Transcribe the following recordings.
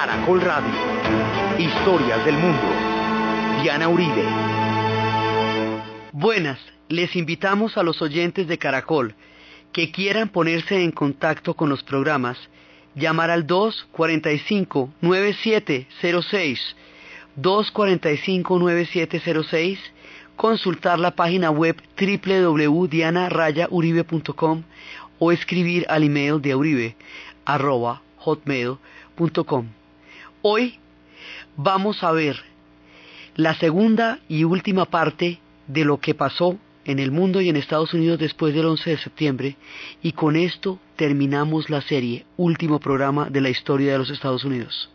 Caracol Radio. Historias del mundo. Diana Uribe. Buenas, les invitamos a los oyentes de Caracol que quieran ponerse en contacto con los programas, llamar al 245-9706, 245-9706, consultar la página web www.dianarayauribe.com o escribir al email de uribe. Hoy vamos a ver la segunda y última parte de lo que pasó en el mundo y en Estados Unidos después del 11 de septiembre y con esto terminamos la serie, último programa de la historia de los Estados Unidos.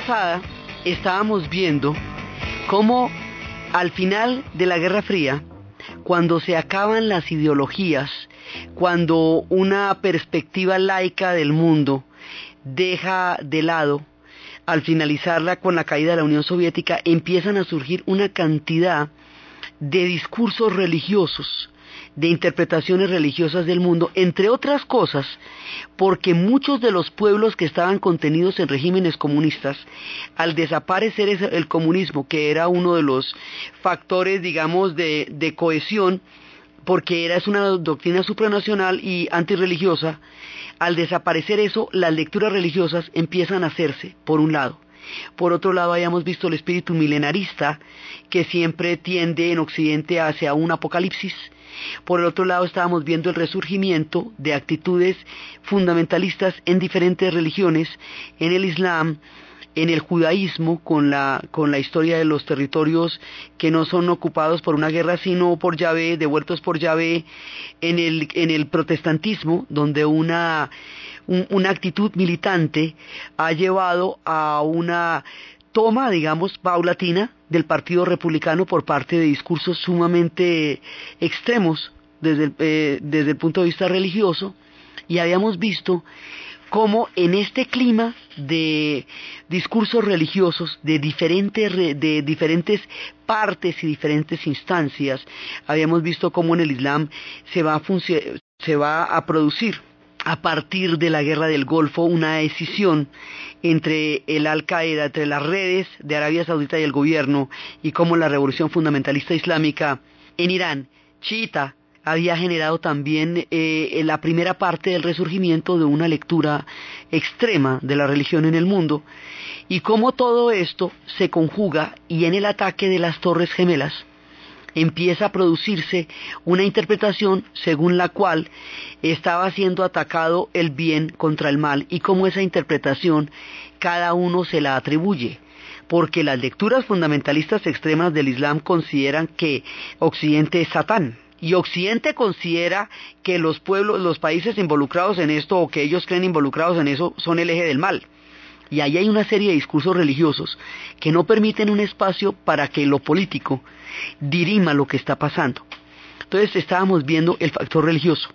Pasada estábamos viendo cómo al final de la Guerra Fría, cuando se acaban las ideologías, cuando una perspectiva laica del mundo deja de lado, al finalizarla con la caída de la Unión Soviética, empiezan a surgir una cantidad de discursos religiosos, de interpretaciones religiosas del mundo, entre otras cosas, porque muchos de los pueblos que estaban contenidos en regímenes comunistas, al desaparecer el comunismo, que era uno de los factores, digamos, de, cohesión, porque era es una doctrina supranacional y antirreligiosa, al desaparecer eso, las lecturas religiosas empiezan a hacerse, por un lado. Por otro lado, hayamos visto el espíritu milenarista que siempre tiende en Occidente hacia un apocalipsis. Por el otro lado, estábamos viendo el resurgimiento de actitudes fundamentalistas en diferentes religiones, en el Islam, en el judaísmo, con la, con la historia de los territorios que no son ocupados por una guerra, sino por Yahvé, devueltos por Yahvé, en el, en el protestantismo, donde una, un, una actitud militante ha llevado a una toma, digamos, paulatina del Partido Republicano por parte de discursos sumamente extremos desde el, eh, desde el punto de vista religioso, y habíamos visto cómo en este clima de discursos religiosos de diferentes, de diferentes partes y diferentes instancias, habíamos visto cómo en el Islam se va a, se va a producir a partir de la guerra del Golfo una decisión entre el Al-Qaeda, entre las redes de Arabia Saudita y el gobierno, y cómo la revolución fundamentalista islámica en Irán, chiita, había generado también eh, la primera parte del resurgimiento de una lectura extrema de la religión en el mundo, y cómo todo esto se conjuga y en el ataque de las Torres Gemelas, empieza a producirse una interpretación según la cual estaba siendo atacado el bien contra el mal y cómo esa interpretación cada uno se la atribuye porque las lecturas fundamentalistas extremas del Islam consideran que Occidente es Satán, y Occidente considera que los pueblos, los países involucrados en esto o que ellos creen involucrados en eso son el eje del mal. Y ahí hay una serie de discursos religiosos que no permiten un espacio para que lo político dirima lo que está pasando. Entonces estábamos viendo el factor religioso.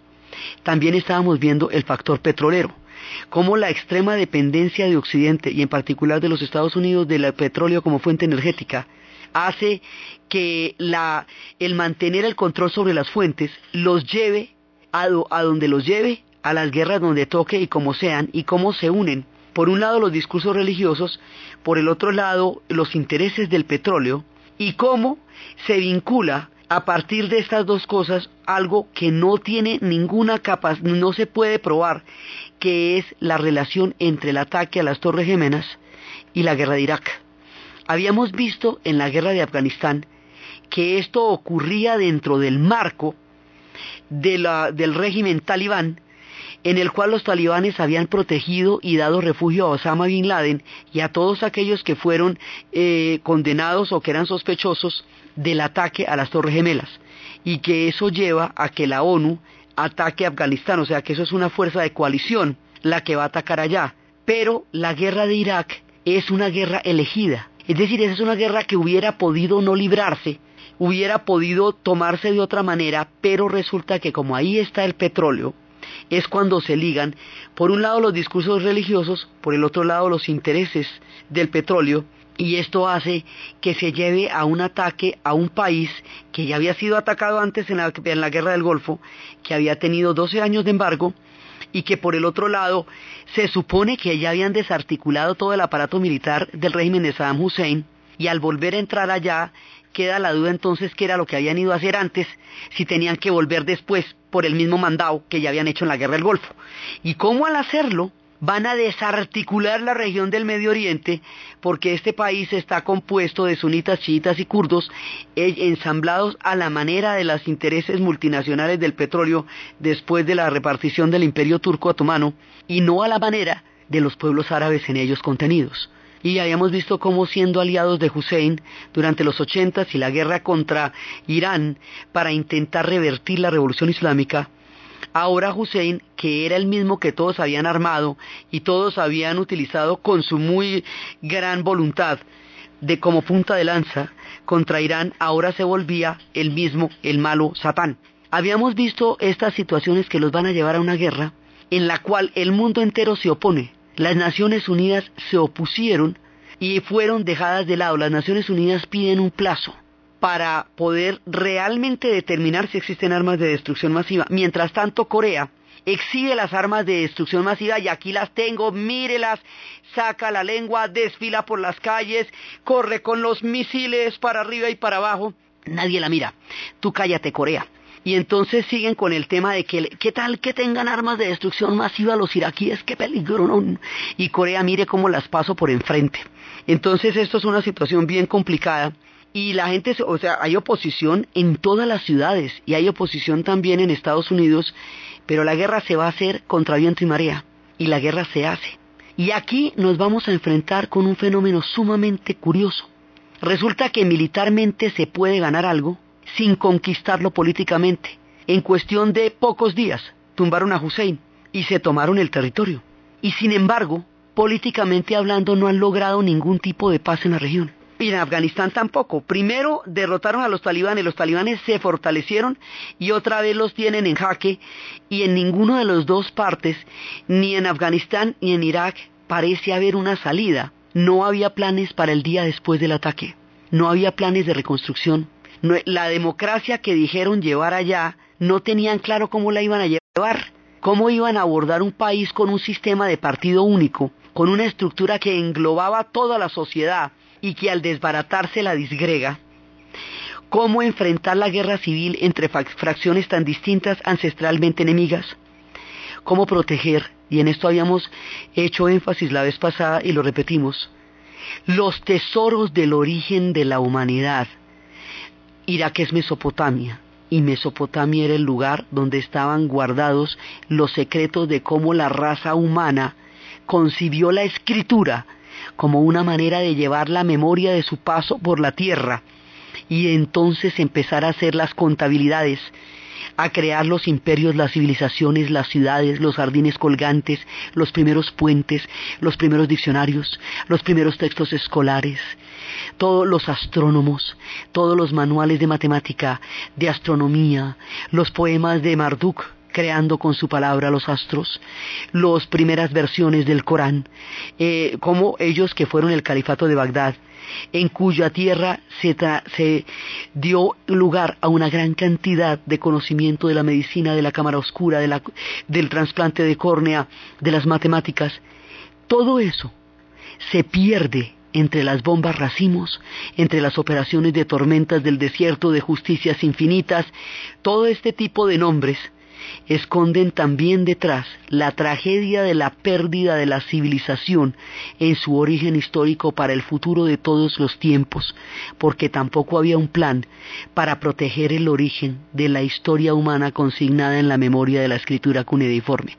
También estábamos viendo el factor petrolero. Cómo la extrema dependencia de Occidente y en particular de los Estados Unidos del petróleo como fuente energética hace que la, el mantener el control sobre las fuentes los lleve a, a donde los lleve, a las guerras donde toque y como sean, y cómo se unen por un lado los discursos religiosos, por el otro lado los intereses del petróleo y cómo se vincula a partir de estas dos cosas algo que no tiene ninguna capacidad, no se puede probar, que es la relación entre el ataque a las Torres Gemelas y la guerra de Irak. Habíamos visto en la guerra de Afganistán que esto ocurría dentro del marco del régimen talibán, en el cual los talibanes habían protegido y dado refugio a Osama Bin Laden y a todos aquellos que fueron eh, condenados o que eran sospechosos del ataque a las Torres Gemelas. Y que eso lleva a que la ONU ataque a Afganistán, o sea que eso es una fuerza de coalición la que va a atacar allá. Pero la guerra de Irak es una guerra elegida, es decir, esa es una guerra que hubiera podido no librarse, hubiera podido tomarse de otra manera, pero resulta que como ahí está el petróleo, es cuando se ligan, por un lado los discursos religiosos, por el otro lado los intereses del petróleo, y esto hace que se lleve a un ataque a un país que ya había sido atacado antes en la, guerra del Golfo, que había tenido 12 años de embargo y que por el otro lado se supone que ya habían desarticulado todo el aparato militar del régimen de Saddam Hussein y al volver a entrar allá queda la duda entonces qué era lo que habían ido a hacer antes, si tenían que volver después por el mismo mandado que ya habían hecho en la guerra del Golfo. Y cómo al hacerlo van a desarticular la región del Medio Oriente porque este país está compuesto de sunitas, chiitas y kurdos eh, ensamblados a la manera de los intereses multinacionales del petróleo después de la repartición del imperio turco otomano y no a la manera de los pueblos árabes en ellos contenidos. Y habíamos visto cómo siendo aliados de Hussein durante los ochentas y la guerra contra Irán para intentar revertir la revolución islámica, Ahora Hussein, que era el mismo que todos habían armado y todos habían utilizado con su muy gran voluntad de como punta de lanza contra Irán, ahora se volvía el mismo, el malo Satán. Habíamos visto estas situaciones que los van a llevar a una guerra en la cual el mundo entero se opone. Las Naciones Unidas se opusieron y fueron dejadas de lado. Las Naciones Unidas piden un plazo para poder realmente determinar si existen armas de destrucción masiva. Mientras tanto, Corea exhibe las armas de destrucción masiva y aquí las tengo, mírelas, saca la lengua, desfila por las calles, corre con los misiles para arriba y para abajo. Nadie la mira. Tú cállate, Corea. Y entonces siguen con el tema de que, ¿qué tal que tengan armas de destrucción masiva los iraquíes? ¡Qué peligro! No? Y Corea mire cómo las paso por enfrente. Entonces esto es una situación bien complicada y la gente, o sea, hay oposición en todas las ciudades y hay oposición también en Estados Unidos, pero la guerra se va a hacer contra viento y marea y la guerra se hace. Y aquí nos vamos a enfrentar con un fenómeno sumamente curioso. Resulta que militarmente se puede ganar algo sin conquistarlo políticamente. En cuestión de pocos días tumbaron a Hussein y se tomaron el territorio. Y sin embargo, políticamente hablando no han logrado ningún tipo de paz en la región. Y en Afganistán tampoco. Primero derrotaron a los talibanes, los talibanes se fortalecieron y otra vez los tienen en jaque y en ninguno de las dos partes, ni en Afganistán ni en Irak, parece haber una salida. No había planes para el día después del ataque. No había planes de reconstrucción. La democracia que dijeron llevar allá no tenían claro cómo la iban a llevar, cómo iban a abordar un país con un sistema de partido único, con una estructura que englobaba toda la sociedad, y que al desbaratarse la disgrega, cómo enfrentar la guerra civil entre fracciones tan distintas ancestralmente enemigas, cómo proteger, y en esto habíamos hecho énfasis la vez pasada y lo repetimos, los tesoros del origen de la humanidad. Irak es Mesopotamia, y Mesopotamia era el lugar donde estaban guardados los secretos de cómo la raza humana concibió la escritura como una manera de llevar la memoria de su paso por la tierra y entonces empezar a hacer las contabilidades, a crear los imperios, las civilizaciones, las ciudades, los jardines colgantes, los primeros puentes, los primeros diccionarios, los primeros textos escolares, todos los astrónomos, todos los manuales de matemática, de astronomía, los poemas de Marduk, creando con su palabra los astros, las primeras versiones del Corán, eh, como ellos que fueron el califato de Bagdad, en cuya tierra se, dio lugar a una gran cantidad de conocimiento de la medicina, de la cámara oscura, del trasplante de córnea, de las matemáticas. Todo eso se pierde entre las bombas racimos, entre las operaciones de tormentas del desierto, de justicias infinitas, todo este tipo de nombres esconden también detrás la tragedia de la pérdida de la civilización en su origen histórico para el futuro de todos los tiempos, porque tampoco había un plan para proteger el origen de la historia humana consignada en la memoria de la escritura cuneiforme.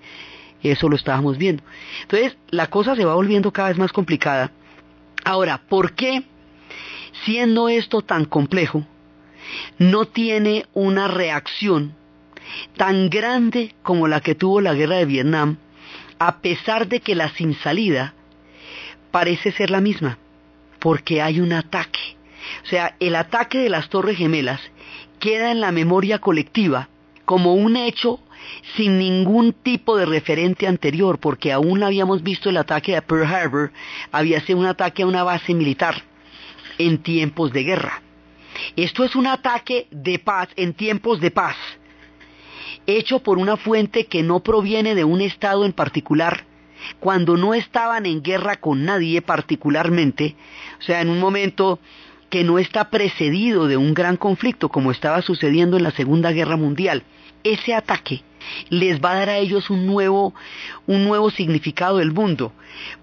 Eso lo estábamos viendo. Entonces, la cosa se va volviendo cada vez más complicada. Ahora, ¿por qué, siendo esto tan complejo, no tiene una reacción tan grande como la que tuvo la guerra de Vietnam, a pesar de que la sin salida parece ser la misma, porque hay un ataque. O sea, el ataque de las Torres Gemelas queda en la memoria colectiva como un hecho sin ningún tipo de referente anterior, porque aún habíamos visto el ataque a Pearl Harbor, había sido un ataque a una base militar en tiempos de guerra. Esto es un ataque de paz en tiempos de paz hecho por una fuente que no proviene de un Estado en particular, cuando no estaban en guerra con nadie particularmente, o sea, en un momento que no está precedido de un gran conflicto como estaba sucediendo en la Segunda Guerra Mundial. Ese ataque les va a dar a ellos un nuevo, un nuevo significado del mundo.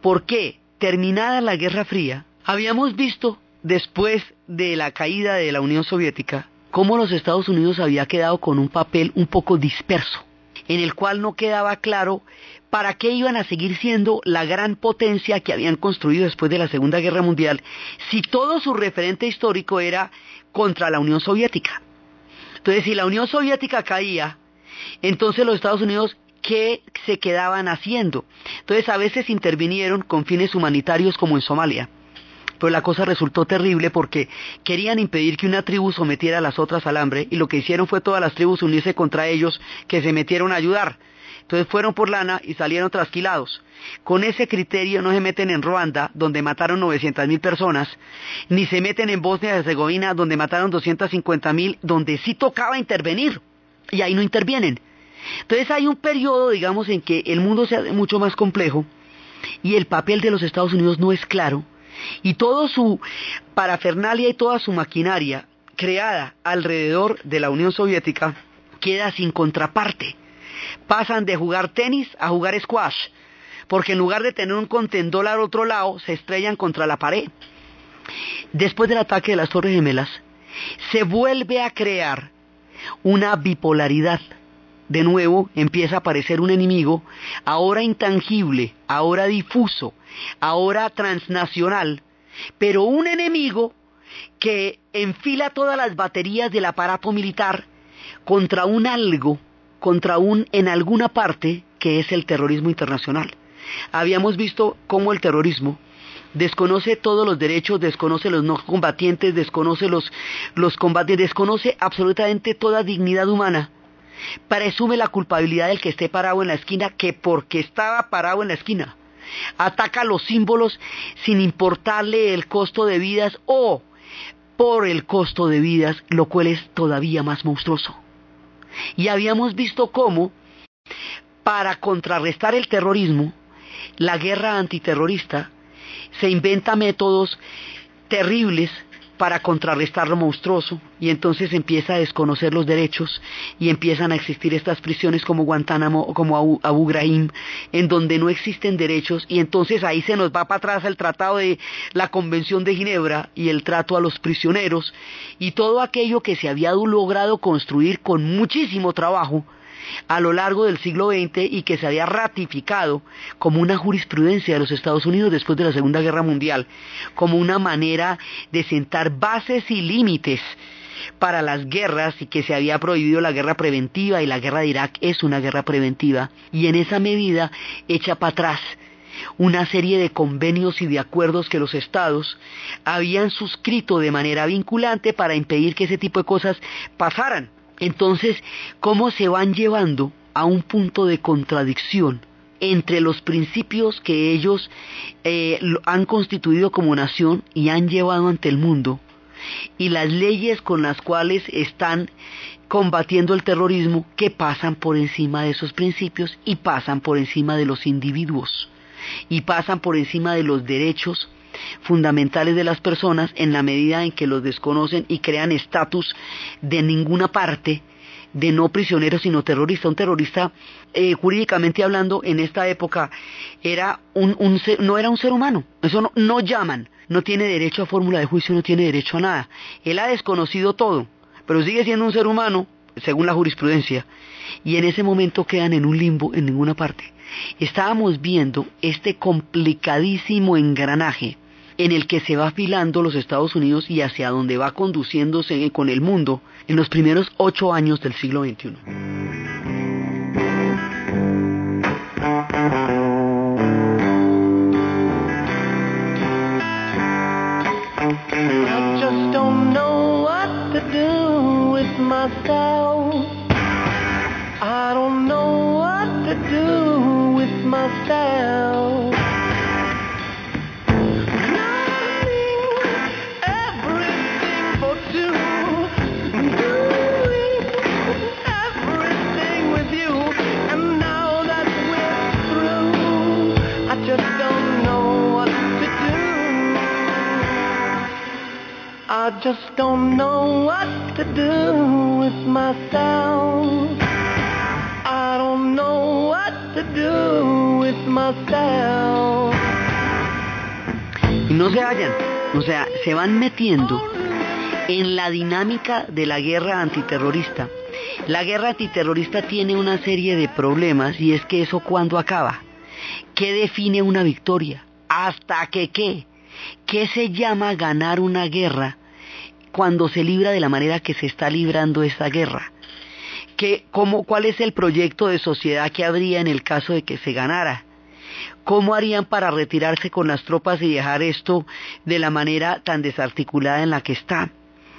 ¿Por qué? Terminada la Guerra Fría, habíamos visto después de la caída de la Unión Soviética cómo los Estados Unidos había quedado con un papel un poco disperso, en el cual no quedaba claro para qué iban a seguir siendo la gran potencia que habían construido después de la Segunda Guerra Mundial, si todo su referente histórico era contra la Unión Soviética. Entonces, si la Unión Soviética caía, entonces los Estados Unidos, ¿qué se quedaban haciendo? Entonces, a veces intervinieron con fines humanitarios como en Somalia pero la cosa resultó terrible porque querían impedir que una tribu sometiera a las otras al hambre y lo que hicieron fue todas las tribus unirse contra ellos que se metieron a ayudar. Entonces fueron por lana y salieron trasquilados. Con ese criterio no se meten en Ruanda, donde mataron 900 mil personas, ni se meten en Bosnia y Herzegovina, donde mataron 250 mil, donde sí tocaba intervenir. Y ahí no intervienen. Entonces hay un periodo, digamos, en que el mundo se hace mucho más complejo y el papel de los Estados Unidos no es claro y toda su parafernalia y toda su maquinaria creada alrededor de la Unión Soviética queda sin contraparte. Pasan de jugar tenis a jugar squash, porque en lugar de tener un contendor al otro lado, se estrellan contra la pared. Después del ataque de las Torres Gemelas, se vuelve a crear una bipolaridad. De nuevo empieza a aparecer un enemigo, ahora intangible, ahora difuso, ahora transnacional, pero un enemigo que enfila todas las baterías del aparato militar contra un algo, contra un en alguna parte que es el terrorismo internacional. Habíamos visto cómo el terrorismo desconoce todos los derechos, desconoce los no combatientes, desconoce los, los combatientes, desconoce absolutamente toda dignidad humana. Presume la culpabilidad del que esté parado en la esquina que porque estaba parado en la esquina ataca los símbolos sin importarle el costo de vidas o por el costo de vidas, lo cual es todavía más monstruoso. Y habíamos visto cómo, para contrarrestar el terrorismo, la guerra antiterrorista se inventa métodos terribles para contrarrestar lo monstruoso y entonces empieza a desconocer los derechos y empiezan a existir estas prisiones como Guantánamo o como Abu, Ghraib en donde no existen derechos y entonces ahí se nos va para atrás el tratado de la Convención de Ginebra y el trato a los prisioneros y todo aquello que se había logrado construir con muchísimo trabajo a lo largo del siglo XX y que se había ratificado como una jurisprudencia de los Estados Unidos después de la Segunda Guerra Mundial, como una manera de sentar bases y límites para las guerras y que se había prohibido la guerra preventiva y la guerra de Irak es una guerra preventiva y en esa medida echa para atrás una serie de convenios y de acuerdos que los estados habían suscrito de manera vinculante para impedir que ese tipo de cosas pasaran. Entonces, ¿cómo se van llevando a un punto de contradicción entre los principios que ellos eh, han constituido como nación y han llevado ante el mundo y las leyes con las cuales están combatiendo el terrorismo que pasan por encima de esos principios y pasan por encima de los individuos y pasan por encima de los derechos fundamentales de las personas en la medida en que los desconocen y crean estatus de ninguna parte de no prisionero sino terrorista. Un terrorista, eh, jurídicamente hablando, en esta época era un, un no era un ser humano. Eso no, no llaman. No tiene derecho a fórmula de juicio, no tiene derecho a nada. Él ha desconocido todo, pero sigue siendo un ser humano, según la jurisprudencia. Y en ese momento quedan en un limbo en ninguna parte. Estábamos viendo este complicadísimo engranaje en el que se va afilando los Estados Unidos y hacia donde va conduciéndose con el mundo en los primeros ocho años del siglo XXI. I don't know what to do with. I just don't know what to do with myself. I don't know what to do with myself. No se hallan, o sea, se van metiendo en la dinámica de la guerra antiterrorista. La guerra antiterrorista tiene una serie de problemas y es que eso cuando acaba. ¿Qué define una victoria? ¿Hasta que qué? ¿Qué se llama ganar una guerra cuando se libra de la manera que se está librando esta guerra? ¿Qué, cómo, ¿Cuál es el proyecto de sociedad que habría en el caso de que se ganara? ¿Cómo harían para retirarse con las tropas y dejar esto de la manera tan desarticulada en la que está?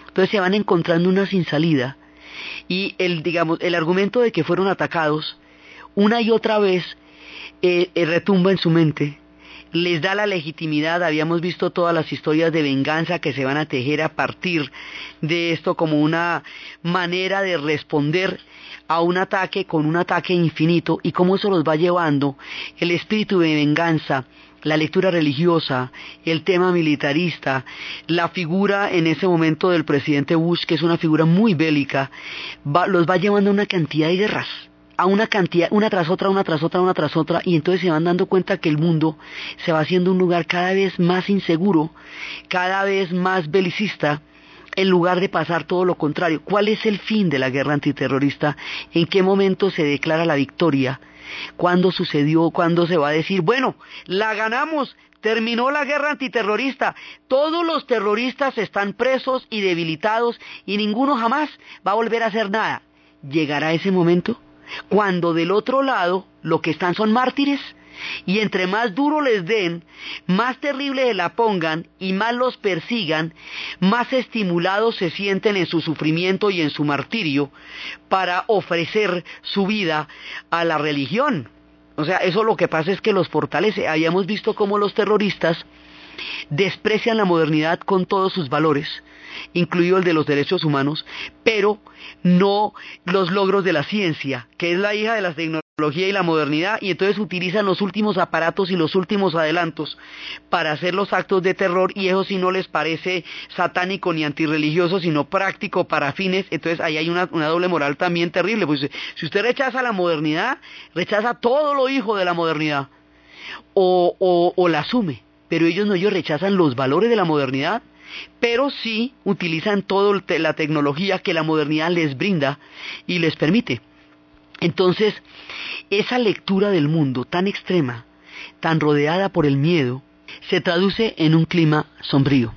Entonces se van encontrando una sin salida y el, digamos, el argumento de que fueron atacados una y otra vez eh, eh, retumba en su mente les da la legitimidad, habíamos visto todas las historias de venganza que se van a tejer a partir de esto como una manera de responder a un ataque con un ataque infinito y cómo eso los va llevando el espíritu de venganza, la lectura religiosa, el tema militarista, la figura en ese momento del presidente Bush, que es una figura muy bélica, los va llevando a una cantidad de guerras a una cantidad, una tras otra, una tras otra, una tras otra, y entonces se van dando cuenta que el mundo se va haciendo un lugar cada vez más inseguro, cada vez más belicista, en lugar de pasar todo lo contrario. ¿Cuál es el fin de la guerra antiterrorista? ¿En qué momento se declara la victoria? ¿Cuándo sucedió? ¿Cuándo se va a decir, bueno, la ganamos, terminó la guerra antiterrorista, todos los terroristas están presos y debilitados y ninguno jamás va a volver a hacer nada? ¿Llegará ese momento? Cuando del otro lado lo que están son mártires y entre más duro les den, más terrible la pongan y más los persigan, más estimulados se sienten en su sufrimiento y en su martirio para ofrecer su vida a la religión. O sea, eso lo que pasa es que los fortalece. Habíamos visto cómo los terroristas desprecian la modernidad con todos sus valores, incluido el de los derechos humanos, pero no los logros de la ciencia, que es la hija de la tecnología y la modernidad, y entonces utilizan los últimos aparatos y los últimos adelantos para hacer los actos de terror, y eso sí no les parece satánico ni antirreligioso, sino práctico para fines, entonces ahí hay una, doble moral también terrible, pues si usted rechaza la modernidad, rechaza todo lo hijo de la modernidad, o, o la asume pero ellos no, ellos rechazan los valores de la modernidad, pero sí utilizan toda la tecnología que la modernidad les brinda y les permite. Entonces, esa lectura del mundo tan extrema, tan rodeada por el miedo, se traduce en un clima sombrío.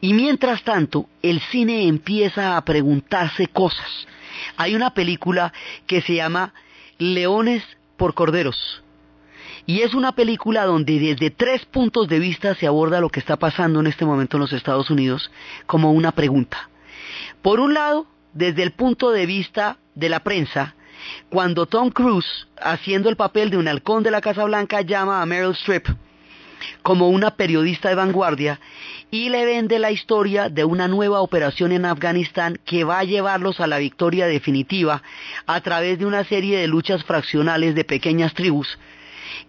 Y mientras tanto, el cine empieza a preguntarse cosas. Hay una película que se llama Leones por Corderos, y es una película donde desde tres puntos de vista se aborda lo que está pasando en este momento en los Estados Unidos como una pregunta. Por un lado, desde el punto de vista de la prensa, cuando Tom Cruise, haciendo el papel de un halcón de la Casa Blanca, llama a Meryl Streep como una periodista de vanguardia y le vende la historia de una nueva operación en Afganistán que va a llevarlos a la victoria definitiva a través de una serie de luchas fraccionales de pequeñas tribus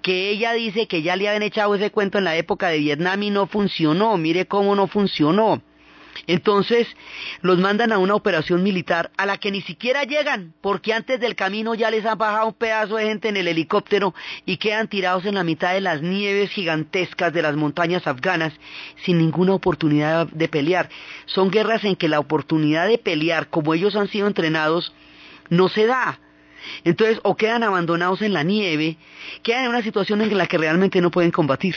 que ella dice que ya le habían echado ese cuento en la época de Vietnam y no funcionó, mire cómo no funcionó. Entonces los mandan a una operación militar a la que ni siquiera llegan, porque antes del camino ya les han bajado un pedazo de gente en el helicóptero y quedan tirados en la mitad de las nieves gigantescas de las montañas afganas sin ninguna oportunidad de pelear. Son guerras en que la oportunidad de pelear, como ellos han sido entrenados, no se da. Entonces, o quedan abandonados en la nieve, quedan en una situación en la que realmente no pueden combatir.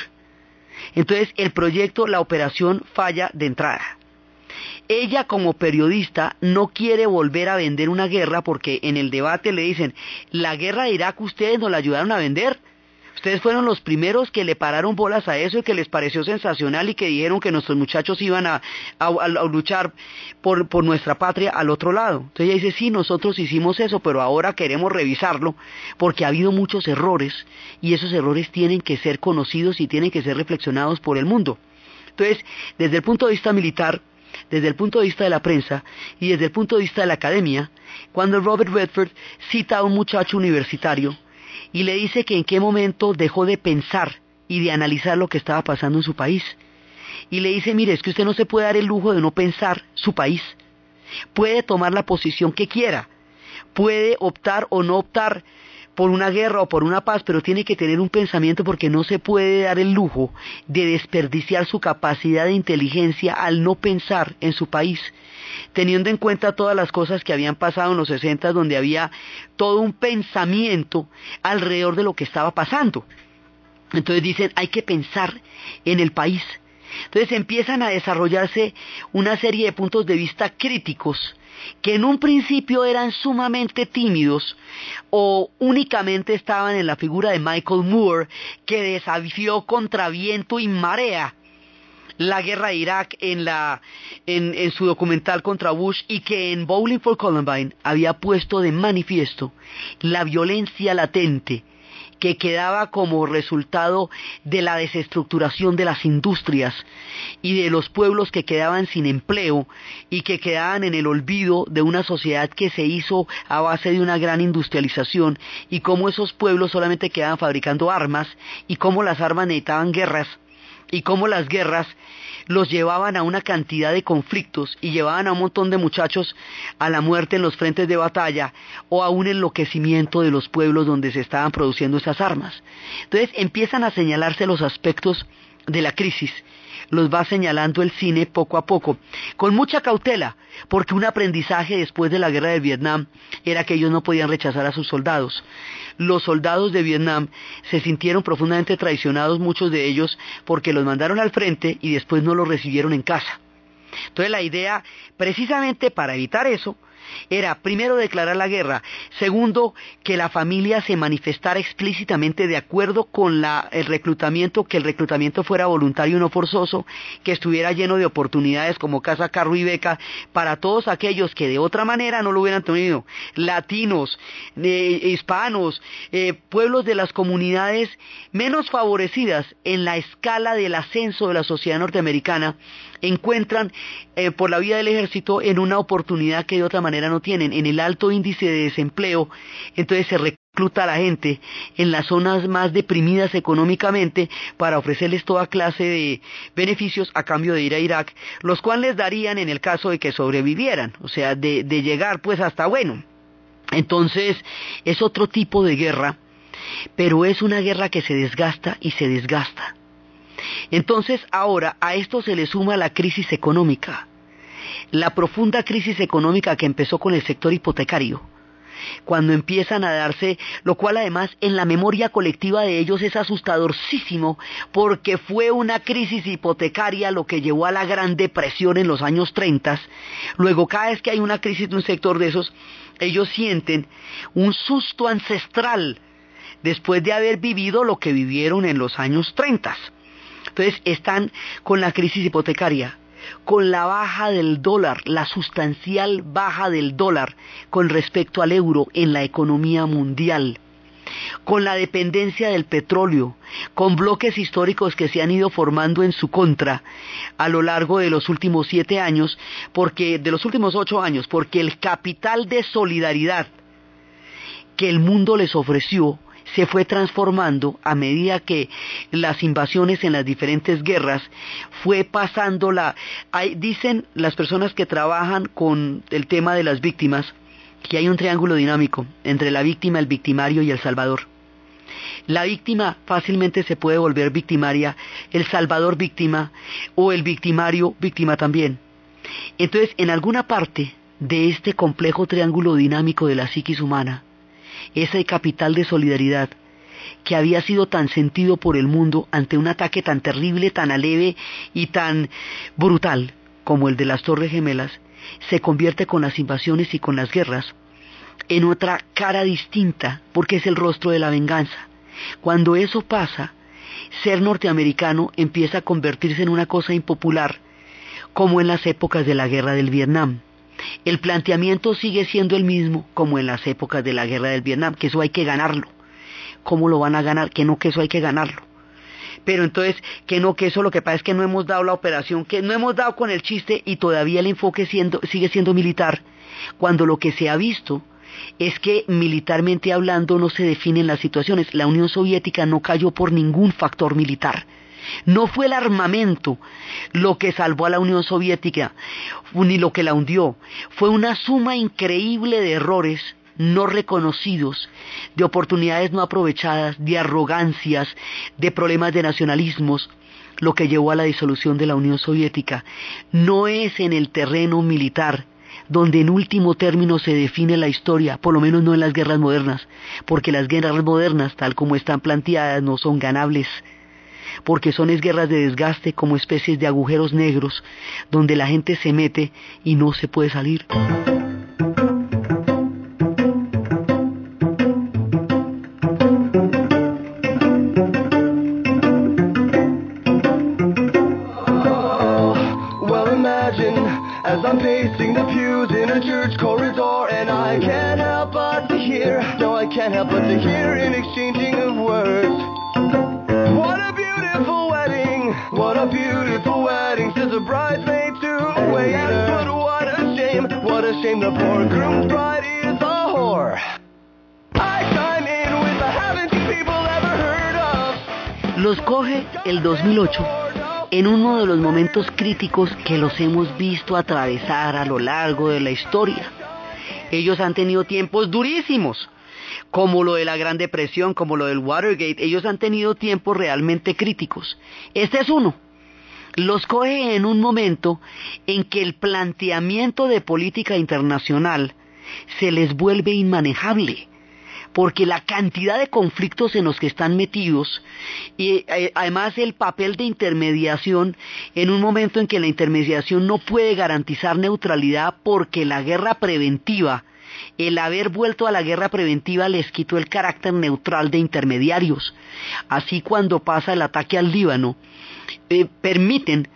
Entonces, el proyecto, la operación falla de entrada. Ella como periodista no quiere volver a vender una guerra porque en el debate le dicen, la guerra de Irak ustedes nos la ayudaron a vender. Ustedes fueron los primeros que le pararon bolas a eso y que les pareció sensacional y que dijeron que nuestros muchachos iban a, luchar por, por, nuestra patria al otro lado. Entonces ella dice, sí, nosotros hicimos eso, pero ahora queremos revisarlo porque ha habido muchos errores y esos errores tienen que ser conocidos y tienen que ser reflexionados por el mundo. Entonces, desde el punto de vista militar, desde el punto de vista de la prensa y desde el punto de vista de la academia, cuando Robert Redford cita a un muchacho universitario y le dice que en qué momento dejó de pensar y de analizar lo que estaba pasando en su país. Y le dice, mire, es que usted no se puede dar el lujo de no pensar su país. Puede tomar la posición que quiera, puede optar o no optar por una guerra o por una paz, pero tiene que tener un pensamiento porque no se puede dar el lujo de desperdiciar su capacidad de inteligencia al no pensar en su país, teniendo en cuenta todas las cosas que habían pasado en los 60 donde había todo un pensamiento alrededor de lo que estaba pasando. Entonces dicen, hay que pensar en el país. Entonces empiezan a desarrollarse una serie de puntos de vista críticos que en un principio eran sumamente tímidos o únicamente estaban en la figura de Michael Moore, que desafió contra viento y marea la guerra de Irak en, en su documental contra Bush y que en Bowling for Columbine había puesto de manifiesto la violencia latente que quedaba como resultado de la desestructuración de las industrias y de los pueblos que quedaban sin empleo y que quedaban en el olvido de una sociedad que se hizo a base de una gran industrialización y cómo esos pueblos solamente quedaban fabricando armas y cómo las armas necesitaban guerras y cómo las guerras los llevaban a una cantidad de conflictos y llevaban a un montón de muchachos a la muerte en los frentes de batalla o a un enloquecimiento de los pueblos donde se estaban produciendo esas armas. Entonces empiezan a señalarse los aspectos de la crisis los va señalando el cine poco a poco, con mucha cautela, porque un aprendizaje después de la guerra de Vietnam era que ellos no podían rechazar a sus soldados. Los soldados de Vietnam se sintieron profundamente traicionados, muchos de ellos, porque los mandaron al frente y después no los recibieron en casa. Entonces la idea, precisamente para evitar eso, era primero declarar la guerra, segundo que la familia se manifestara explícitamente de acuerdo con el reclutamiento, que el reclutamiento fuera voluntario y no forzoso, que estuviera lleno de oportunidades como casa, carro y beca para todos aquellos que de otra manera no lo hubieran tenido, latinos, eh, hispanos, eh, pueblos de las comunidades menos favorecidas en la escala del ascenso de la sociedad norteamericana encuentran eh, por la vía del ejército en una oportunidad que de otra manera no tienen, en el alto índice de desempleo, entonces se recluta a la gente en las zonas más deprimidas económicamente para ofrecerles toda clase de beneficios a cambio de ir a Irak, los cuales darían en el caso de que sobrevivieran, o sea, de, de llegar pues hasta bueno. Entonces, es otro tipo de guerra, pero es una guerra que se desgasta y se desgasta. Entonces ahora a esto se le suma la crisis económica, la profunda crisis económica que empezó con el sector hipotecario, cuando empiezan a darse, lo cual además en la memoria colectiva de ellos es asustadorcísimo, porque fue una crisis hipotecaria lo que llevó a la Gran Depresión en los años 30. Luego, cada vez que hay una crisis de un sector de esos, ellos sienten un susto ancestral después de haber vivido lo que vivieron en los años 30. Entonces están con la crisis hipotecaria, con la baja del dólar, la sustancial baja del dólar con respecto al euro en la economía mundial, con la dependencia del petróleo, con bloques históricos que se han ido formando en su contra a lo largo de los últimos siete años, porque de los últimos ocho años, porque el capital de solidaridad que el mundo les ofreció se fue transformando a medida que las invasiones en las diferentes guerras fue pasando la... dicen las personas que trabajan con el tema de las víctimas que hay un triángulo dinámico entre la víctima, el victimario y el salvador. La víctima fácilmente se puede volver victimaria, el salvador víctima o el victimario víctima también. Entonces, en alguna parte de este complejo triángulo dinámico de la psiquis humana, ese capital de solidaridad que había sido tan sentido por el mundo ante un ataque tan terrible, tan aleve y tan brutal como el de las Torres Gemelas, se convierte con las invasiones y con las guerras en otra cara distinta, porque es el rostro de la venganza. Cuando eso pasa, ser norteamericano empieza a convertirse en una cosa impopular, como en las épocas de la guerra del Vietnam. El planteamiento sigue siendo el mismo como en las épocas de la guerra del Vietnam, que eso hay que ganarlo. ¿Cómo lo van a ganar? Que no, que eso hay que ganarlo. Pero entonces, que no, que eso lo que pasa es que no hemos dado la operación, que no hemos dado con el chiste y todavía el enfoque sigue siendo militar, cuando lo que se ha visto es que militarmente hablando no se definen las situaciones. La Unión Soviética no cayó por ningún factor militar. No fue el armamento lo que salvó a la Unión Soviética, ni lo que la hundió. Fue una suma increíble de errores no reconocidos, de oportunidades no aprovechadas, de arrogancias, de problemas de nacionalismos, lo que llevó a la disolución de la Unión Soviética. No es en el terreno militar donde en último término se define la historia, por lo menos no en las guerras modernas, porque las guerras modernas, tal como están planteadas, no son ganables, porque son es guerras de desgaste como especies de agujeros negros, donde la gente se mete y no se puede salir. Los coge el 2008 en uno de los momentos críticos que los hemos visto atravesar a lo largo de la historia. Ellos han tenido tiempos durísimos, como lo de la Gran Depresión, como lo del Watergate. Ellos han tenido tiempos realmente críticos. Este es uno los coge en un momento en que el planteamiento de política internacional se les vuelve inmanejable porque la cantidad de conflictos en los que están metidos y eh, además el papel de intermediación en un momento en que la intermediación no puede garantizar neutralidad porque la guerra preventiva el haber vuelto a la guerra preventiva les quitó el carácter neutral de intermediarios. Así cuando pasa el ataque al Líbano, eh, permiten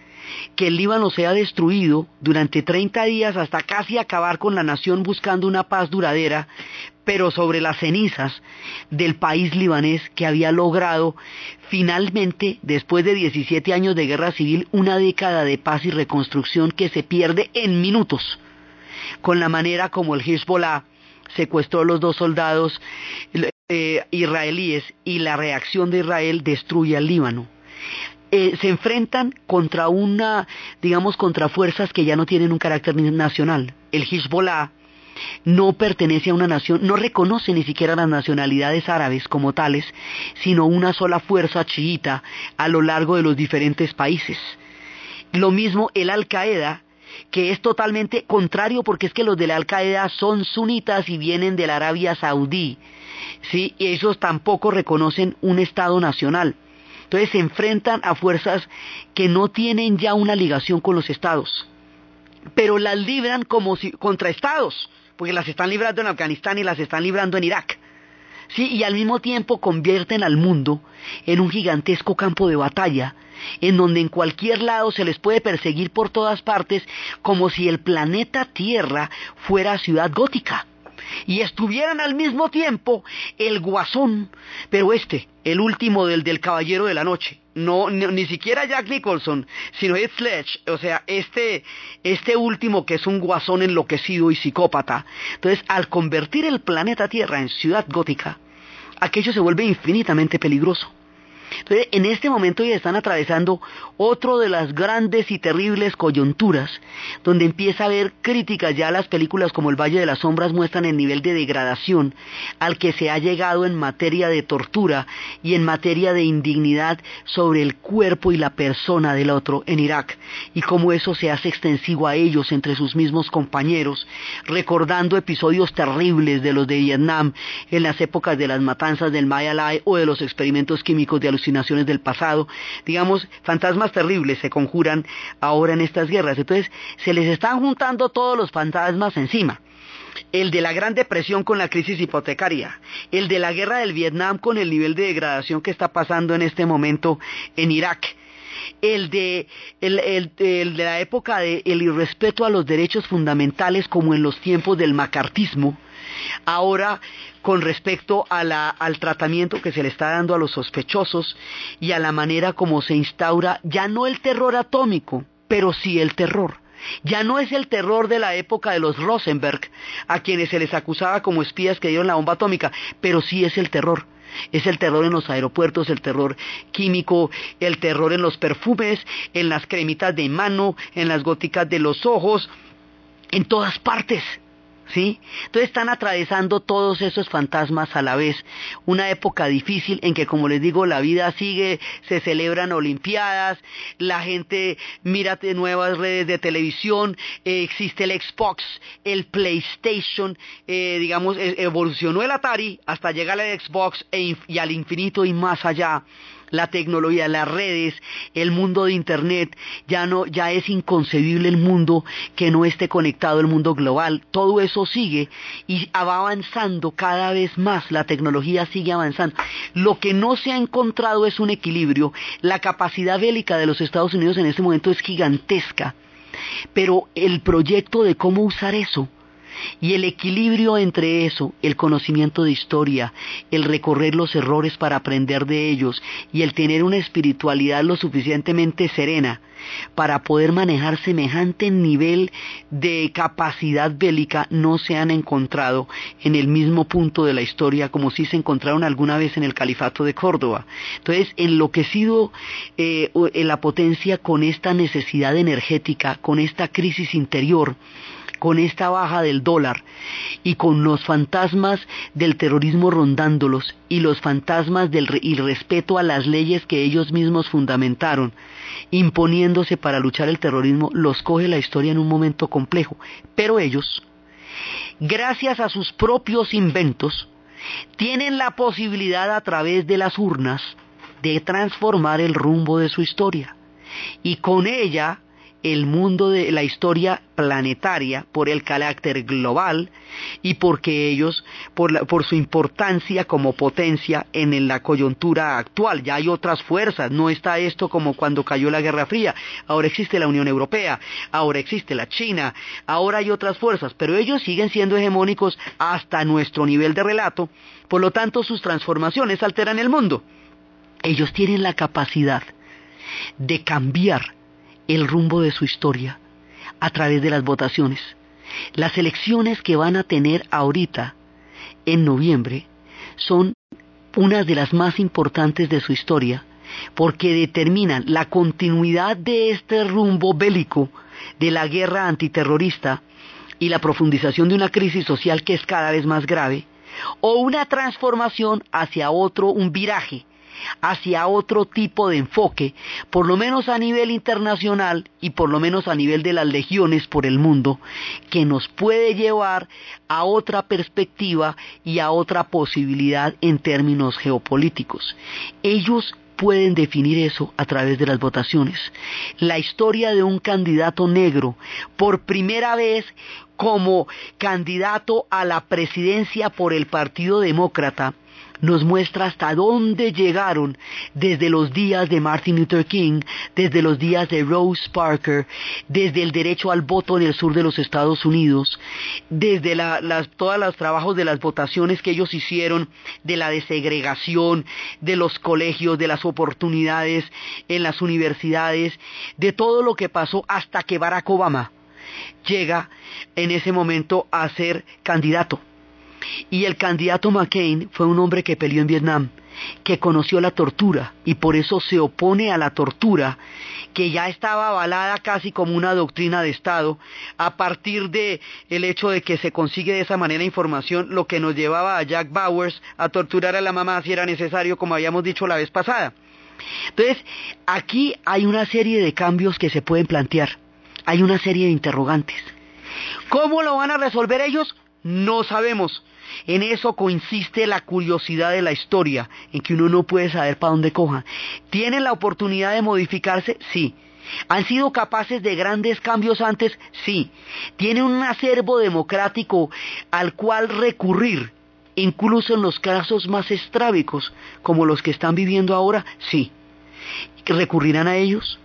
que el Líbano sea destruido durante 30 días hasta casi acabar con la nación buscando una paz duradera, pero sobre las cenizas del país libanés que había logrado finalmente, después de 17 años de guerra civil, una década de paz y reconstrucción que se pierde en minutos, con la manera como el Hezbollah secuestró a los dos soldados eh, israelíes y la reacción de Israel destruye al Líbano. Eh, se enfrentan contra una, digamos, contra fuerzas que ya no tienen un carácter nacional. El Hezbollah no pertenece a una nación, no reconoce ni siquiera las nacionalidades árabes como tales, sino una sola fuerza chiita a lo largo de los diferentes países. Lo mismo el Al-Qaeda, que es totalmente contrario porque es que los de la Al-Qaeda son sunitas y vienen de la Arabia Saudí, ¿sí? y ellos tampoco reconocen un Estado nacional. Entonces se enfrentan a fuerzas que no tienen ya una ligación con los estados, pero las libran como si contra estados, porque las están librando en Afganistán y las están librando en Irak. Sí, y al mismo tiempo convierten al mundo en un gigantesco campo de batalla, en donde en cualquier lado se les puede perseguir por todas partes como si el planeta Tierra fuera ciudad gótica y estuvieran al mismo tiempo el guasón, pero este, el último del, del Caballero de la Noche, no, ni, siquiera Jack Nicholson, sino Heath Sledge, o sea, este, este último que es un guasón enloquecido y psicópata. Entonces, al convertir el planeta Tierra en ciudad gótica, aquello se vuelve infinitamente peligroso. En este momento ya están atravesando otro de las grandes y terribles coyunturas, donde empieza a haber críticas. Ya a las películas como El Valle de las Sombras muestran el nivel de degradación al que se ha llegado en materia de tortura y en materia de indignidad sobre el cuerpo y la persona del otro en Irak, y cómo eso se hace extensivo a ellos entre sus mismos compañeros, recordando episodios terribles de los de Vietnam en las épocas de las matanzas del Maya Lai o de los experimentos químicos de del pasado, digamos, fantasmas terribles se conjuran ahora en estas guerras. Entonces, se les están juntando todos los fantasmas encima. El de la Gran Depresión con la crisis hipotecaria, el de la guerra del Vietnam con el nivel de degradación que está pasando en este momento en Irak, el de, el, de la época del irrespeto a los derechos fundamentales como en los tiempos del macartismo, ahora con respecto al tratamiento que se le está dando a los sospechosos y a la manera como se instaura ya no el terror atómico, pero sí el terror. Ya no es el terror de la época de los Rosenberg, a quienes se les acusaba como espías que dieron la bomba atómica, pero sí es el terror. Es el terror en los aeropuertos, el terror químico, el terror en los perfumes, en las cremitas de mano, en las góticas de los ojos, en todas partes. ¿Sí? Entonces están atravesando todos esos fantasmas a la vez. Una época difícil en que, como les digo, la vida sigue, se celebran olimpiadas, la gente mira nuevas redes de televisión, eh, existe el Xbox, el PlayStation, eh, digamos, e-, evolucionó el Atari hasta llegar al Xbox e y al infinito y más allá la tecnología, las redes, el mundo de internet, ya no, ya es inconcebible el mundo que no esté conectado, el mundo global, todo eso sigue y va avanzando cada vez más, la tecnología sigue avanzando. Lo que no se ha encontrado es un equilibrio, la capacidad bélica de los Estados Unidos en este momento es gigantesca, pero el proyecto de cómo usar eso, y el equilibrio entre eso, el conocimiento de historia, el recorrer los errores para aprender de ellos y el tener una espiritualidad lo suficientemente serena para poder manejar semejante nivel de capacidad bélica no se han encontrado en el mismo punto de la historia como si se encontraron alguna vez en el califato de Córdoba. Entonces, enloquecido eh, en la potencia con esta necesidad energética, con esta crisis interior, con esta baja del dólar y con los fantasmas del terrorismo rondándolos y los fantasmas del irrespeto a las leyes que ellos mismos fundamentaron, imponiéndose para luchar el terrorismo, los coge la historia en un momento complejo. Pero ellos, gracias a sus propios inventos, tienen la posibilidad a través de las urnas de transformar el rumbo de su historia. Y con ella el mundo de la historia planetaria por el carácter global y porque ellos, por, su importancia como potencia en la coyuntura actual, ya hay otras fuerzas, no está esto como cuando cayó la Guerra Fría, ahora existe la Unión Europea, ahora existe la China, ahora hay otras fuerzas, pero ellos siguen siendo hegemónicos hasta nuestro nivel de relato, por lo tanto sus transformaciones alteran el mundo. Ellos tienen la capacidad de cambiar el rumbo de su historia a través de las votaciones. Las elecciones que van a tener ahorita, en noviembre, son una de las más importantes de su historia, porque determinan la continuidad de este rumbo bélico de la guerra antiterrorista y la profundización de una crisis social que es cada vez más grave, o una transformación hacia otro, un viraje hacia otro tipo de enfoque, por lo menos a nivel internacional y por lo menos a nivel de las legiones por el mundo, que nos puede llevar a otra perspectiva y a otra posibilidad en términos geopolíticos. Ellos pueden definir eso a través de las votaciones. La historia de un candidato negro, por primera vez como candidato a la presidencia por el Partido Demócrata, nos muestra hasta dónde llegaron desde los días de Martin Luther King, desde los días de Rose Parker, desde el derecho al voto en el sur de los Estados Unidos, desde todos los trabajos de las votaciones que ellos hicieron, de la desegregación, de los colegios, de las oportunidades en las universidades, de todo lo que pasó hasta que Barack Obama llega en ese momento a ser candidato Y el candidato McCain fue un hombre que peleó en Vietnam, que conoció la tortura y por eso se opone a la tortura que ya estaba avalada casi como una doctrina de Estado a partir de el hecho de que se consigue de esa manera información, lo que nos llevaba a Jack Bowers a torturar a la mamá si era necesario, como habíamos dicho la vez pasada. Entonces, aquí hay una serie de cambios que se pueden plantear, hay una serie de interrogantes. ¿Cómo lo van a resolver ellos? No sabemos. En eso consiste la curiosidad de la historia, en que uno no puede saber para dónde coja. ¿Tienen la oportunidad de modificarse? Sí. ¿Han sido capaces de grandes cambios antes? Sí. ¿Tienen un acervo democrático al cual recurrir, incluso en los casos más estrábicos, como los que están viviendo ahora? Sí. ¿Recurrirán a ellos?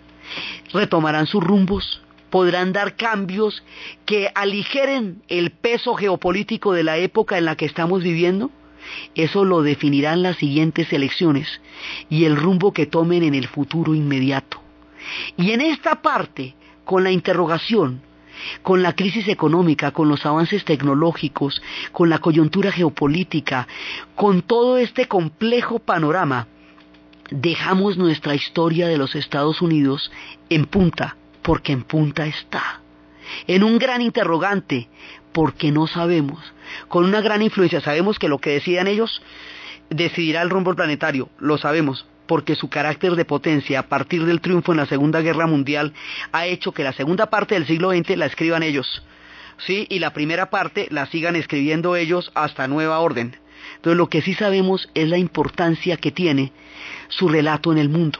¿Retomarán sus rumbos? Podrán dar cambios que aligeren el peso geopolítico de la época en la que estamos viviendo? Eso lo definirán las siguientes elecciones y el rumbo que tomen en el futuro inmediato. Y en esta parte, con la interrogación, con la crisis económica, con los avances tecnológicos, con la coyuntura geopolítica, con todo este complejo panorama, dejamos nuestra historia de los Estados Unidos en punta porque en punta está. En un gran interrogante, porque no sabemos. Con una gran influencia, sabemos que lo que decidan ellos decidirá el rumbo planetario, lo sabemos, porque su carácter de potencia a partir del triunfo en la Segunda Guerra Mundial ha hecho que la segunda parte del siglo XX la escriban ellos, ¿sí? Y la primera parte la sigan escribiendo ellos hasta nueva orden. Entonces lo que sí sabemos es la importancia que tiene su relato en el mundo.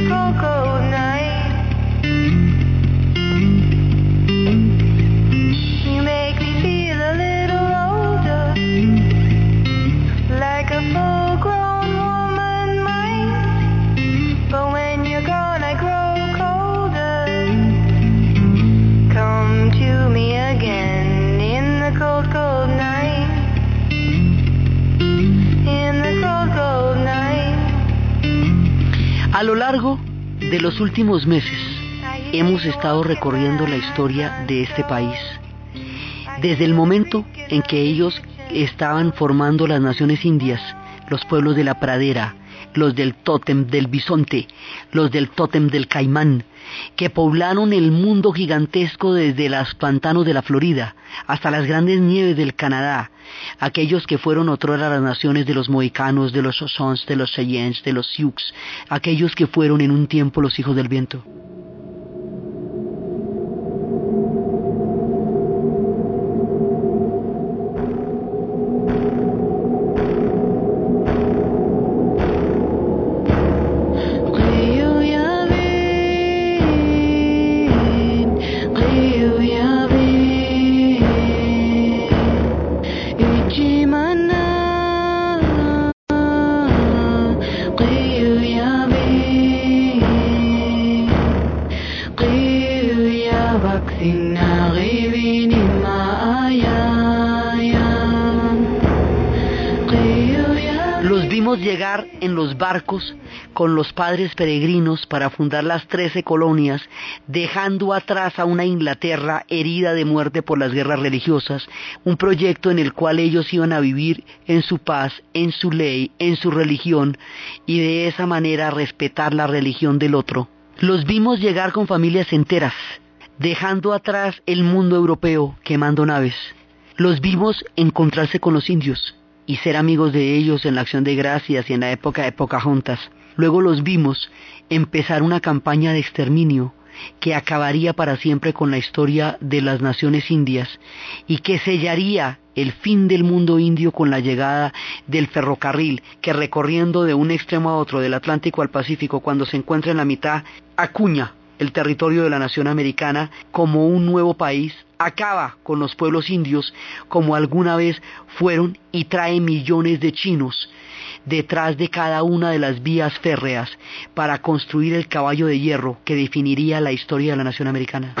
de los últimos meses hemos estado recorriendo la historia de este país. Desde el momento en que ellos estaban formando las naciones indias, los pueblos de la pradera, los del tótem del bisonte, los del tótem del caimán, que poblaron el mundo gigantesco desde los pantanos de la Florida hasta las grandes nieves del Canadá, aquellos que fueron otrora las naciones de los mohicanos, de los Osons, de los Cheyennes, de los Sioux, aquellos que fueron en un tiempo los hijos del viento. Barcos con los padres peregrinos para fundar las trece colonias, dejando atrás a una Inglaterra herida de muerte por las guerras religiosas, un proyecto en el cual ellos iban a vivir en su paz, en su ley, en su religión, y de esa manera respetar la religión del otro. Los vimos llegar con familias enteras, dejando atrás el mundo europeo quemando naves. Los vimos encontrarse con los indios, y ser amigos de ellos en la acción de gracias y en la época de Pocahontas. Luego los vimos empezar una campaña de exterminio que acabaría para siempre con la historia de las naciones indias y que sellaría el fin del mundo indio con la llegada del ferrocarril que recorriendo de un extremo a otro del Atlántico al Pacífico cuando se encuentra en la mitad acuña el territorio de la nación americana como un nuevo país, acaba con los pueblos indios como alguna vez fueron y trae millones de chinos detrás de cada una de las vías férreas para construir el caballo de hierro que definiría la historia de la nación americana.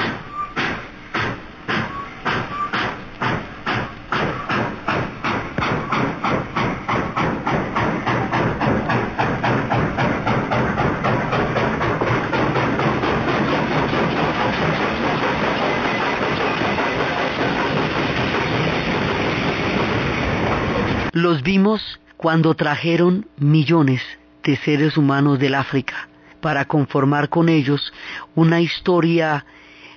Los vimos cuando trajeron millones de seres humanos del África para conformar con ellos una historia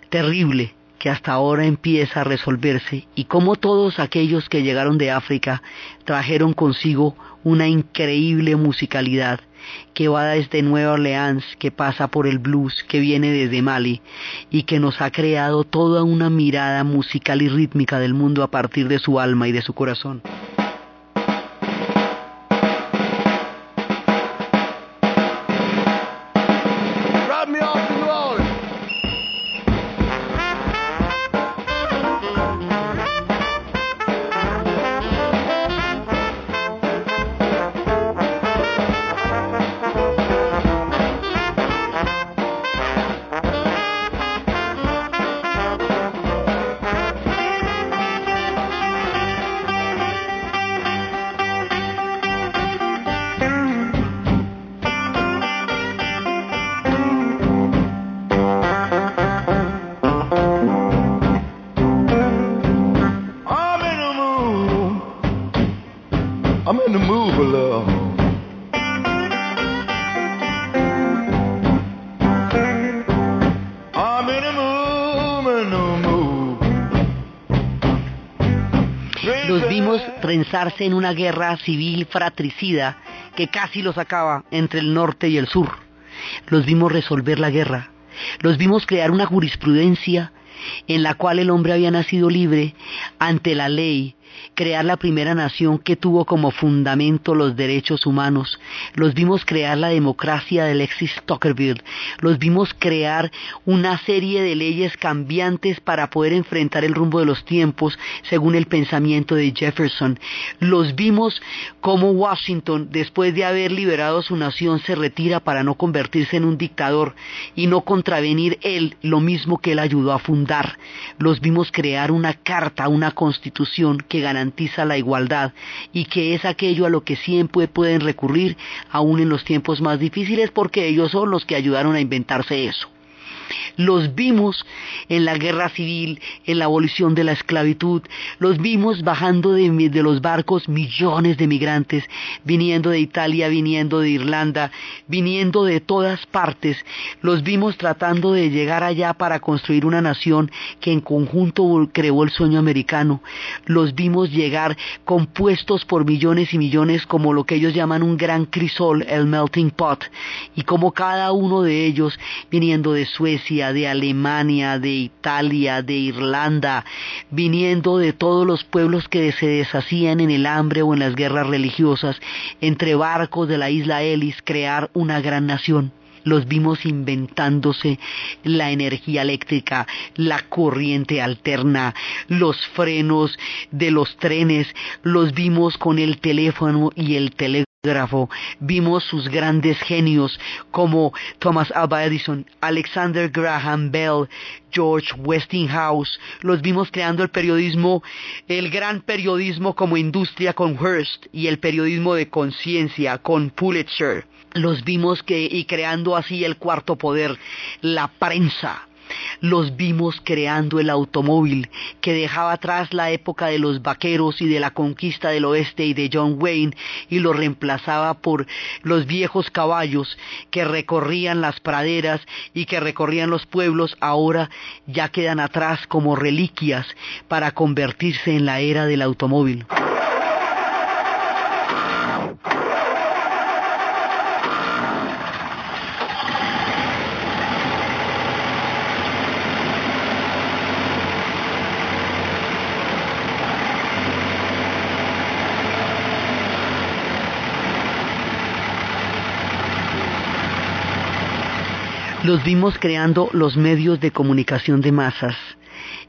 terrible que hasta ahora empieza a resolverse y como todos aquellos que llegaron de África trajeron consigo una increíble musicalidad que va desde Nueva Orleans, que pasa por el blues, que viene desde Mali y que nos ha creado toda una mirada musical y rítmica del mundo a partir de su alma y de su corazón. En una guerra civil fratricida que casi los acaba entre el norte y el sur. Los vimos resolver la guerra. Los vimos crear una jurisprudencia en la cual el hombre había nacido libre ante la ley crear la primera nación que tuvo como fundamento los derechos humanos, los vimos crear la democracia de Alexis Tocqueville, los vimos crear una serie de leyes cambiantes para poder enfrentar el rumbo de los tiempos según el pensamiento de Jefferson, los vimos como Washington, después de haber liberado su nación, se retira para no convertirse en un dictador y no contravenir él lo mismo que él ayudó a fundar, los vimos crear una carta, una constitución que garantiza la igualdad y que es aquello a lo que siempre pueden recurrir aún en los tiempos más difíciles porque ellos son los que ayudaron a inventarse eso. Los vimos en la guerra civil, en la abolición de la esclavitud, los vimos bajando de, los barcos millones de migrantes, viniendo de Italia, viniendo de Irlanda, viniendo de todas partes, los vimos tratando de llegar allá para construir una nación que en conjunto creó el sueño americano, los vimos llegar compuestos por millones y millones como lo que ellos llaman un gran crisol, el melting pot, y como cada uno de ellos viniendo de Suecia, de Alemania, de Italia, de Irlanda, viniendo de todos los pueblos que se deshacían en el hambre o en las guerras religiosas, entre barcos de la isla Ellis, crear una gran nación. Los vimos inventándose la energía eléctrica, la corriente alterna, los frenos de los trenes, los vimos con el teléfono y el telégrafo, vimos sus grandes genios como Thomas Alva Edison, Alexander Graham Bell, George Westinghouse, los vimos creando el periodismo, el gran periodismo como industria con Hearst y el periodismo de conciencia con Pulitzer los vimos que, y creando así el cuarto poder, la prensa. Los vimos creando el automóvil que dejaba atrás la época de los vaqueros y de la conquista del oeste y de John Wayne y lo reemplazaba por los viejos caballos que recorrían las praderas y que recorrían los pueblos, ahora ya quedan atrás como reliquias para convertirse en la era del automóvil. Los vimos creando los medios de comunicación de masas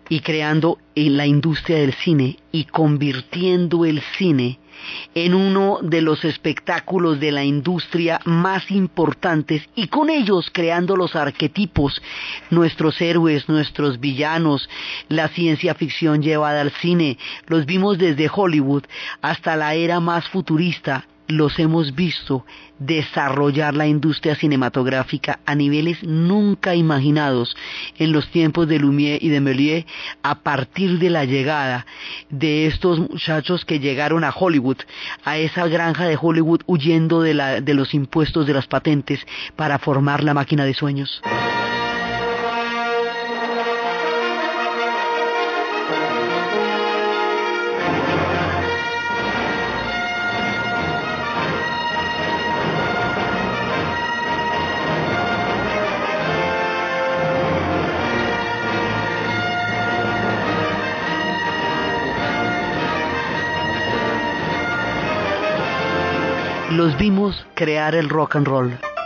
y creando en la industria del cine y convirtiendo el cine en uno de los espectáculos de la industria más importantes y con ellos creando los arquetipos, nuestros héroes, nuestros villanos, la ciencia ficción llevada al cine, los vimos desde Hollywood hasta la era más futurista los hemos visto desarrollar la industria cinematográfica a niveles nunca imaginados en los tiempos de Lumière y de Méliès a partir de la llegada de estos muchachos que llegaron a Hollywood, a esa granja de Hollywood huyendo de, la, de los impuestos de las patentes para formar la máquina de sueños. Los vimos crear el rock and roll.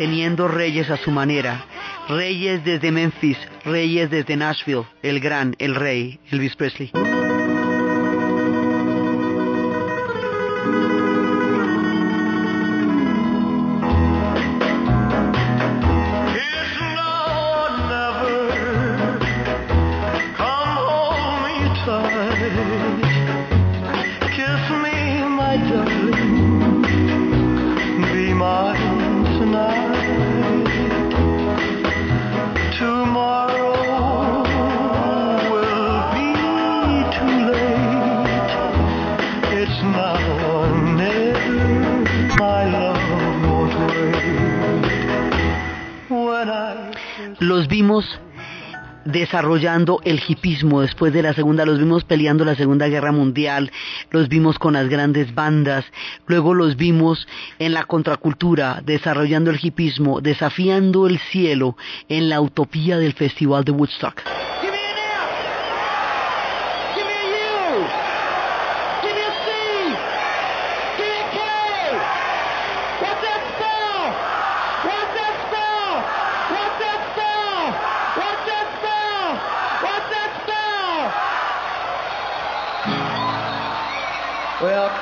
Teniendo reyes a su manera, reyes desde Memphis, reyes desde Nashville, el gran, el rey, Elvis Presley. Desarrollando el hipismo después de la segunda, los vimos peleando la Segunda Guerra Mundial, los vimos con las grandes bandas, luego los vimos en la contracultura, desarrollando el hipismo, desafiando el cielo en la utopía del Festival de Woodstock.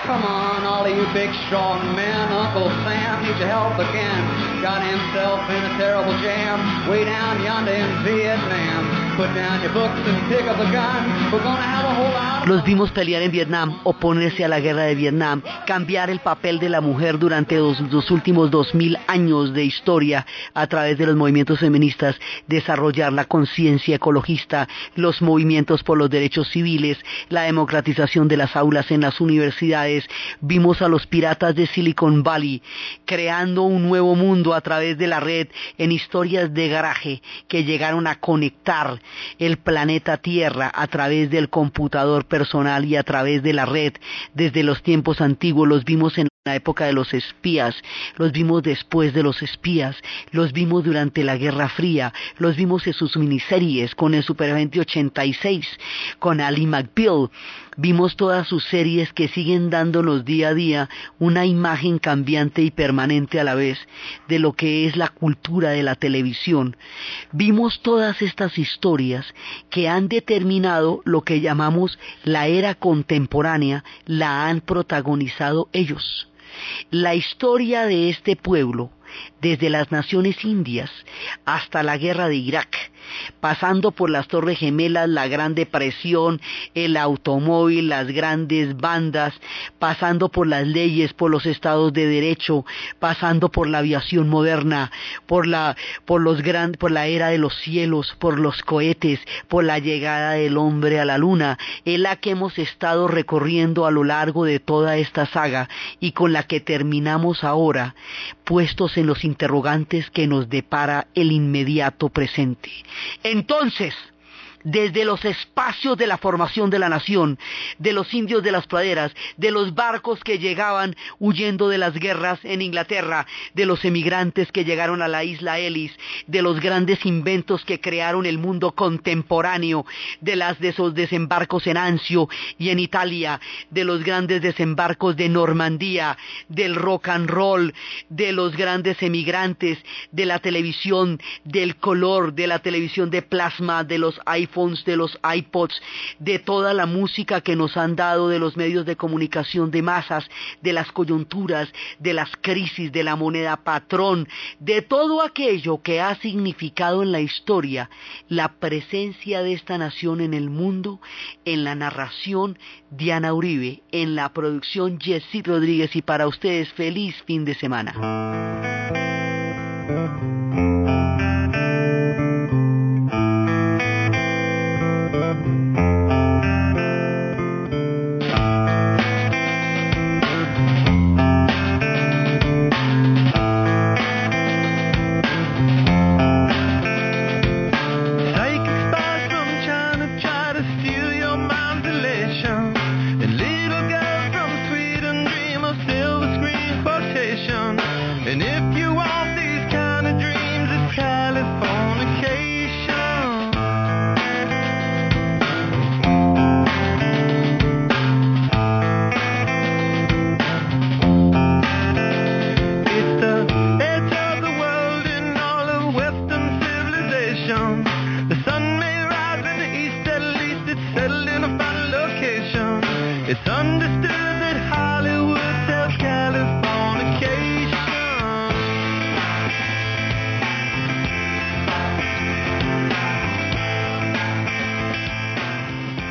Come on, all of you big strong men. Uncle Sam needs your help again. Got himself in a terrible jam way down yonder in Vietnam. Los vimos pelear en Vietnam, oponerse a la guerra de Vietnam, cambiar el papel de la mujer durante los, últimos dos mil años de historia a través de los movimientos feministas, desarrollar la conciencia ecologista, los movimientos por los derechos civiles, la democratización de las aulas en las universidades. Vimos a los piratas de Silicon Valley creando un nuevo mundo a través de la red en historias de garaje que llegaron a conectar el planeta Tierra a través del computador personal y a través de la red. Desde los tiempos antiguos los vimos en la época de los espías, los vimos después de los espías, los vimos durante la Guerra Fría, los vimos en sus miniseries con el Superagente 86, con Ali McBeal, vimos todas sus series que siguen dándonos día a día una imagen cambiante y permanente a la vez de lo que es la cultura de la televisión. Vimos todas estas historias que han determinado lo que llamamos la era contemporánea, la han protagonizado ellos. La historia de este pueblo, desde las naciones indias hasta la guerra de Irak, pasando por las Torres Gemelas, la Gran Depresión, el automóvil, las grandes bandas, pasando por las leyes, por los estados de derecho, pasando por la aviación moderna, por la, era de los cielos, por los cohetes, por la llegada del hombre a la luna, es la que hemos estado recorriendo a lo largo de toda esta saga y con la que terminamos ahora, puestos en los interrogantes que nos depara el inmediato presente. Entonces, desde los espacios de la formación de la nación, de los indios de las praderas, de los barcos que llegaban huyendo de las guerras en Inglaterra, de los emigrantes que llegaron a la isla Ellis, de los grandes inventos que crearon el mundo contemporáneo, de, las, esos desembarcos en Anzio y en Italia, de los grandes desembarcos de Normandía, del rock and roll, de los grandes emigrantes, de la televisión, del color, de la televisión de plasma, de los de los iPods, de toda la música que nos han dado de los medios de comunicación de masas, de las coyunturas, de las crisis, de la moneda patrón, de todo aquello que ha significado en la historia la presencia de esta nación en el mundo, en la narración Diana Uribe, en la producción Jessy Rodríguez y para ustedes feliz fin de semana.